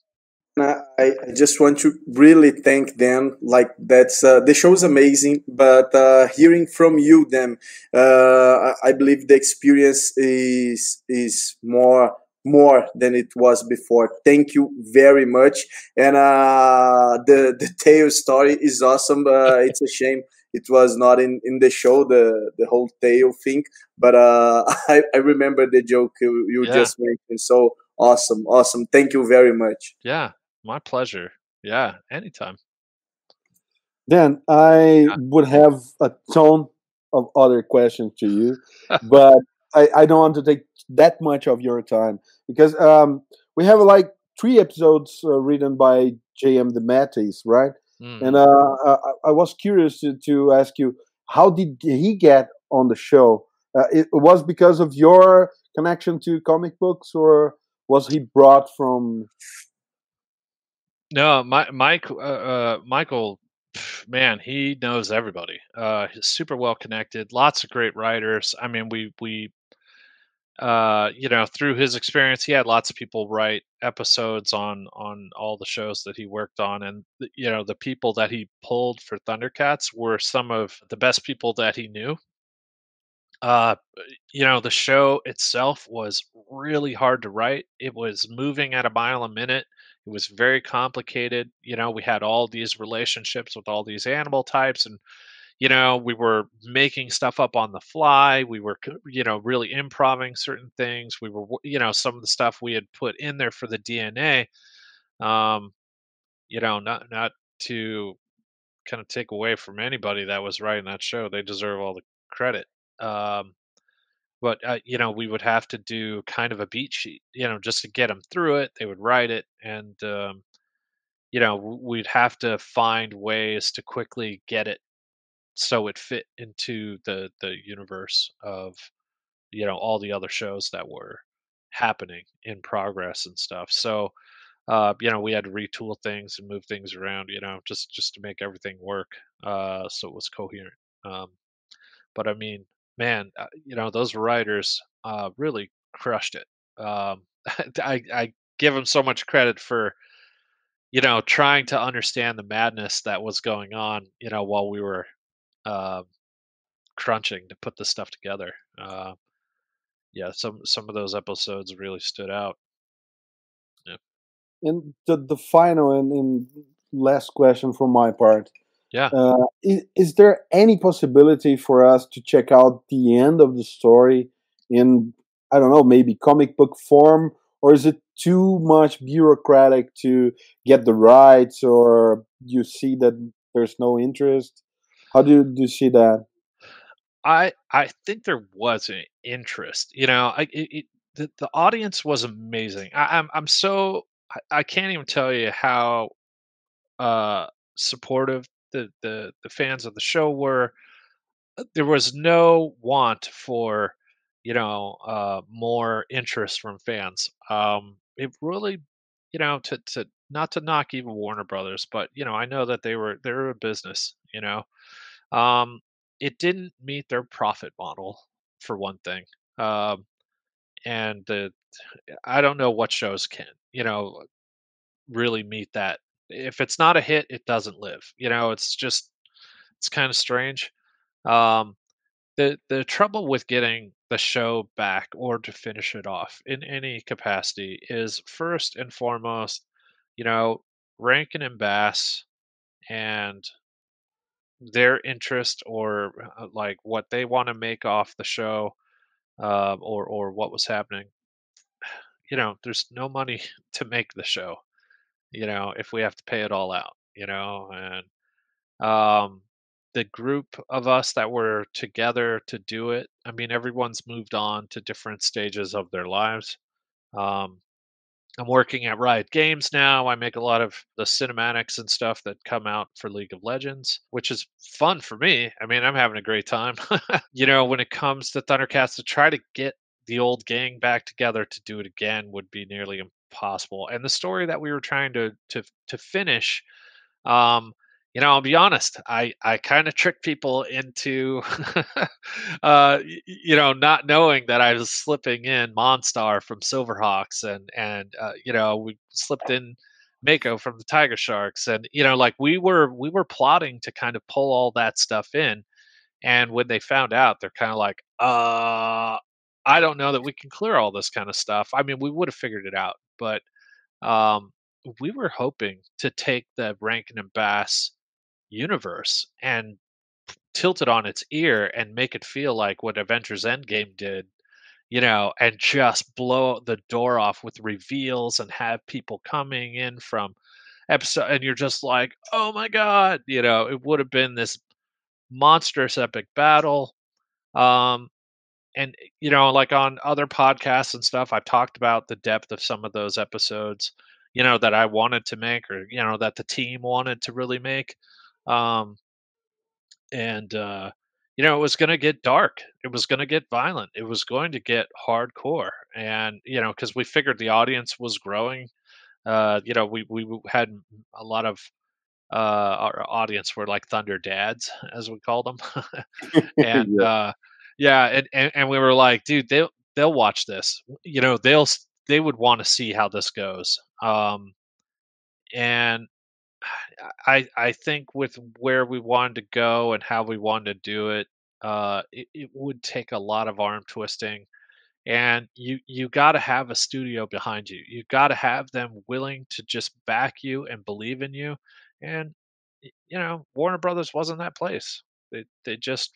B: I, I just want to really thank them. Like that's uh, the show is amazing, but uh, hearing from you, them, uh, I believe the experience is is more more than it was before. Thank you very much. And uh, the the tail story is awesome. Uh, it's a shame it was not in, in the show the the whole tail thing, but uh, I I remember the joke you, you yeah. just mentioned. So awesome awesome thank you very much
C: yeah my pleasure yeah anytime
A: dan i yeah. would have a ton of other questions to you but I, I don't want to take that much of your time because um, we have like three episodes uh, written by J.M. the DeMatteis, right? Mm. And uh, I, I, was curious to, to ask you, how did he get on the show? Uh, it was because of your connection to comic books, or was he brought from?
C: No, my, Mike, uh, uh, Michael, man, he knows everybody. Uh, he's super well connected. Lots of great writers. I mean, we we uh, you know, through his experience, he had lots of people write episodes on on all the shows that he worked on, and you know, the people that he pulled for Thundercats were some of the best people that he knew. Uh, you know, the show itself was really hard to write. It was moving at a mile a minute. It was very complicated. You know, we had all these relationships with all these animal types and you know we were making stuff up on the fly we were you know really improving certain things we were you know some of the stuff we had put in there for the dna um you know not not to kind of take away from anybody that was writing that show they deserve all the credit um but uh, you know we would have to do kind of a beat sheet you know just to get them through it they would write it and um you know we'd have to find ways to quickly get it so it fit into the the universe of you know all the other shows that were happening in progress and stuff. So uh you know we had to retool things and move things around you know just just to make everything work uh so it was coherent um but i mean man uh, you know those writers uh really crushed it um i i give them so much credit for you know trying to understand the madness that was going on you know while we were uh, crunching to put this stuff together. Uh, yeah, some some of those episodes really stood out.
A: Yeah. And the the final and, and last question from my part.
C: Yeah.
A: Uh, is, is there any possibility for us to check out the end of the story in I don't know maybe comic book form, or is it too much bureaucratic to get the rights, or you see that there's no interest? How do you, do you see that?
C: I I think there was an interest. You know, I it, it, the the audience was amazing. I, I'm I'm so I, I can't even tell you how uh supportive the the the fans of the show were. Uh, there was no want for you know uh more interest from fans. Um, it really you know to to not to knock even Warner Brothers, but you know I know that they were they were a business. You know, um, it didn't meet their profit model for one thing. Um, and the I don't know what shows can, you know, really meet that. If it's not a hit, it doesn't live. You know, it's just it's kind of strange. Um, the the trouble with getting the show back or to finish it off in any capacity is first and foremost, you know, Rankin and Bass and their interest or uh, like what they want to make off the show uh, or or what was happening you know there's no money to make the show you know if we have to pay it all out you know and um the group of us that were together to do it i mean everyone's moved on to different stages of their lives um I'm working at Riot Games now. I make a lot of the cinematics and stuff that come out for League of Legends, which is fun for me. I mean, I'm having a great time. you know, when it comes to Thundercats, to try to get the old gang back together to do it again would be nearly impossible. And the story that we were trying to to to finish um you know, I'll be honest. I I kind of tricked people into, uh, you know, not knowing that I was slipping in Monstar from Silverhawks, and and uh, you know, we slipped in Mako from the Tiger Sharks, and you know, like we were we were plotting to kind of pull all that stuff in, and when they found out, they're kind of like, uh, I don't know that we can clear all this kind of stuff. I mean, we would have figured it out, but um, we were hoping to take the Rankin and Bass universe and tilt it on its ear and make it feel like what Avengers Endgame did, you know, and just blow the door off with reveals and have people coming in from episode and you're just like, "Oh my god," you know, it would have been this monstrous epic battle. Um and you know, like on other podcasts and stuff, I've talked about the depth of some of those episodes, you know, that I wanted to make or you know that the team wanted to really make. Um, and uh, you know, it was going to get dark. It was going to get violent. It was going to get hardcore. And, you know, because we figured the audience was growing. Uh, you know, we, we had a lot of uh, our audience were like Thunder Dads, as we called them. and, yeah. Uh, yeah, and, and, and we were like, dude, they'll, they'll watch this. You know, they'll, they would want to see how this goes. Um, and I I think with where we wanted to go and how we wanted to do it, uh, it, it would take a lot of arm twisting, and you you got to have a studio behind you. You got to have them willing to just back you and believe in you. And you know, Warner Brothers wasn't that place. They they just,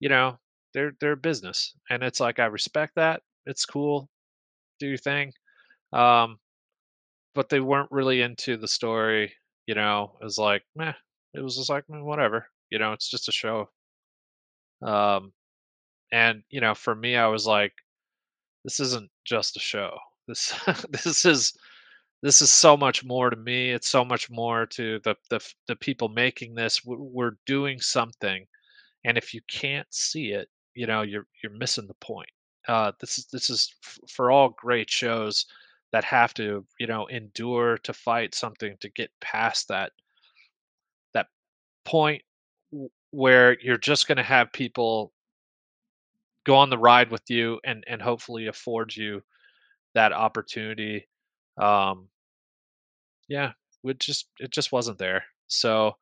C: you know, they're they're business, and it's like I respect that. It's cool, do your thing. Um, but they weren't really into the story. You know, it was like, meh. It was just like, whatever. You know, it's just a show. Um, and you know, for me, I was like, this isn't just a show. This this is this is so much more to me. It's so much more to the the the people making this. We're doing something, and if you can't see it, you know, you're you're missing the point. Uh, this is this is f- for all great shows that have to you know endure to fight something to get past that that point where you're just going to have people go on the ride with you and and hopefully afford you that opportunity um yeah it just it just wasn't there. So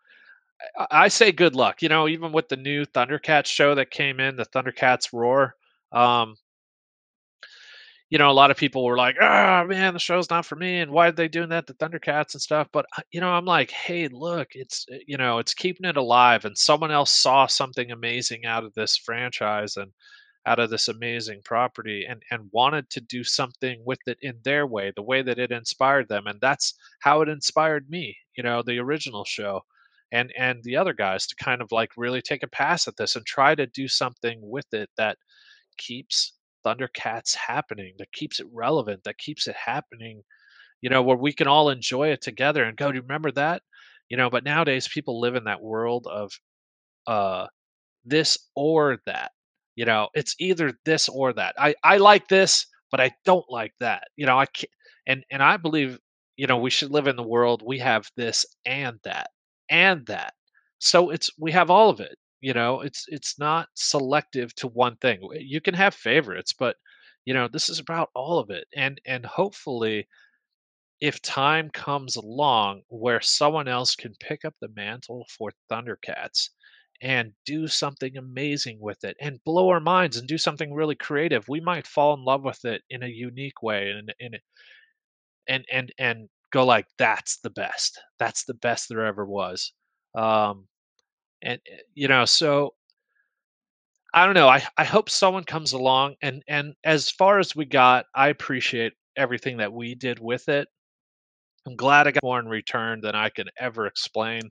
C: I, say good luck you know even with the new thundercats show that came in the thundercats roar um you know, a lot of people were like, "Ah, oh, man, the show's not for me," and why are they doing that to Thundercats and stuff? But uh, you know, I'm like, "Hey, look, it's uh, you know, it's keeping it alive." And someone else saw something amazing out of this franchise and out of this amazing property, and and wanted to do something with it in their way, the way that it inspired them, and that's how it inspired me. You know, the original show. And, and the other guys to kind of like really take a pass at this and try to do something with it that keeps Thundercats happening, that keeps it relevant, that keeps it happening, you know, where we can all enjoy it together and go, do you remember that? You know, but nowadays people live in that world of uh this or that. You know, it's either this or that. I I like this, but I don't like that. You know, I can't, and and I believe, you know, we should live in the world we have this and that and that. So it's we have all of it you know it's it's not selective to one thing you can have favorites but you know this is about all of it and and hopefully if time comes along where someone else can pick up the mantle for thundercats and do something amazing with it and blow our minds and do something really creative we might fall in love with it in a unique way and and and and, and go like that's the best. That's the best there ever was. Um and eh, you know so i don't know i i hope someone comes along and and as far as we got i appreciate everything that we did with it. I'm glad i got more in return than i could ever explain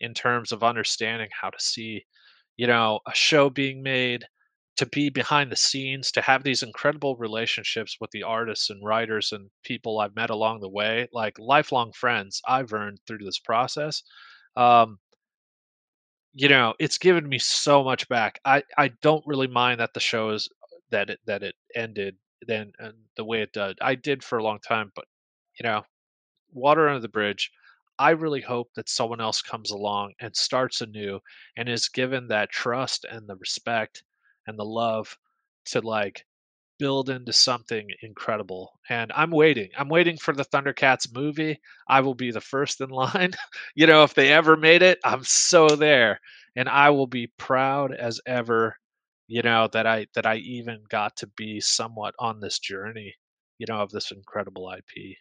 C: in terms of understanding how to see you know a show being made to be behind the scenes to have these incredible relationships with the artists and writers and people i've met along the way like lifelong friends i've earned through this process. Um, you know, it's given me so much back. I I don't really mind that the show is that it that it ended then and the way it did. I did for a long time, but you know, water under the bridge. I really hope that someone else comes along and starts anew and is given that trust and the respect and the love to like build into something incredible. And I'm waiting. I'm waiting for the Thundercats movie. I will be the first in line. you know, if they ever made it, I'm so there. And I will be proud as ever, you know, that I that I even got to be somewhat on this journey, you know, of this incredible IP.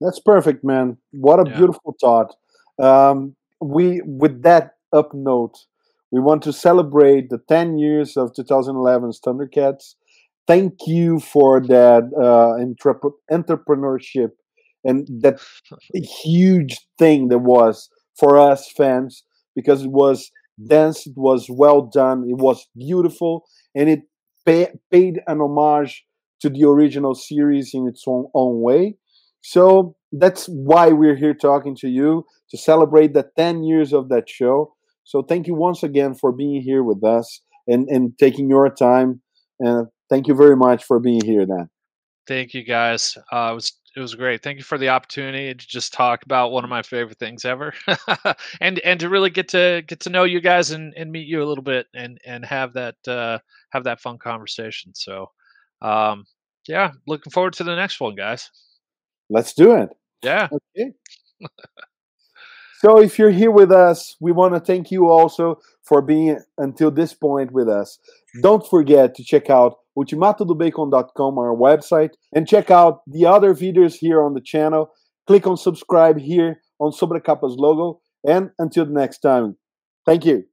A: That's perfect, man. What a yeah. beautiful thought. Um, we with that up note, we want to celebrate the 10 years of 2011's Thundercats. Thank you for that uh, entrepreneurship and that huge thing that was for us fans because it was dense, it was well done, it was beautiful, and it pay, paid an homage to the original series in its own, own way. So that's why we're here talking to you to celebrate the 10 years of that show. So thank you once again for being here with us and, and taking your time. And thank you very much for being here, Dan.
C: Thank you, guys. Uh, it was it was great. Thank you for the opportunity to just talk about one of my favorite things ever, and and to really get to get to know you guys and, and meet you a little bit and and have that uh, have that fun conversation. So, um, yeah, looking forward to the next one, guys.
A: Let's do it.
C: Yeah.
A: Okay. so if you're here with us, we want to thank you also for being until this point with us. Don't forget to check out ultimatodobacon.com, our website, and check out the other videos here on the channel. Click on subscribe here on Sobrecapas logo. And until the next time, thank you.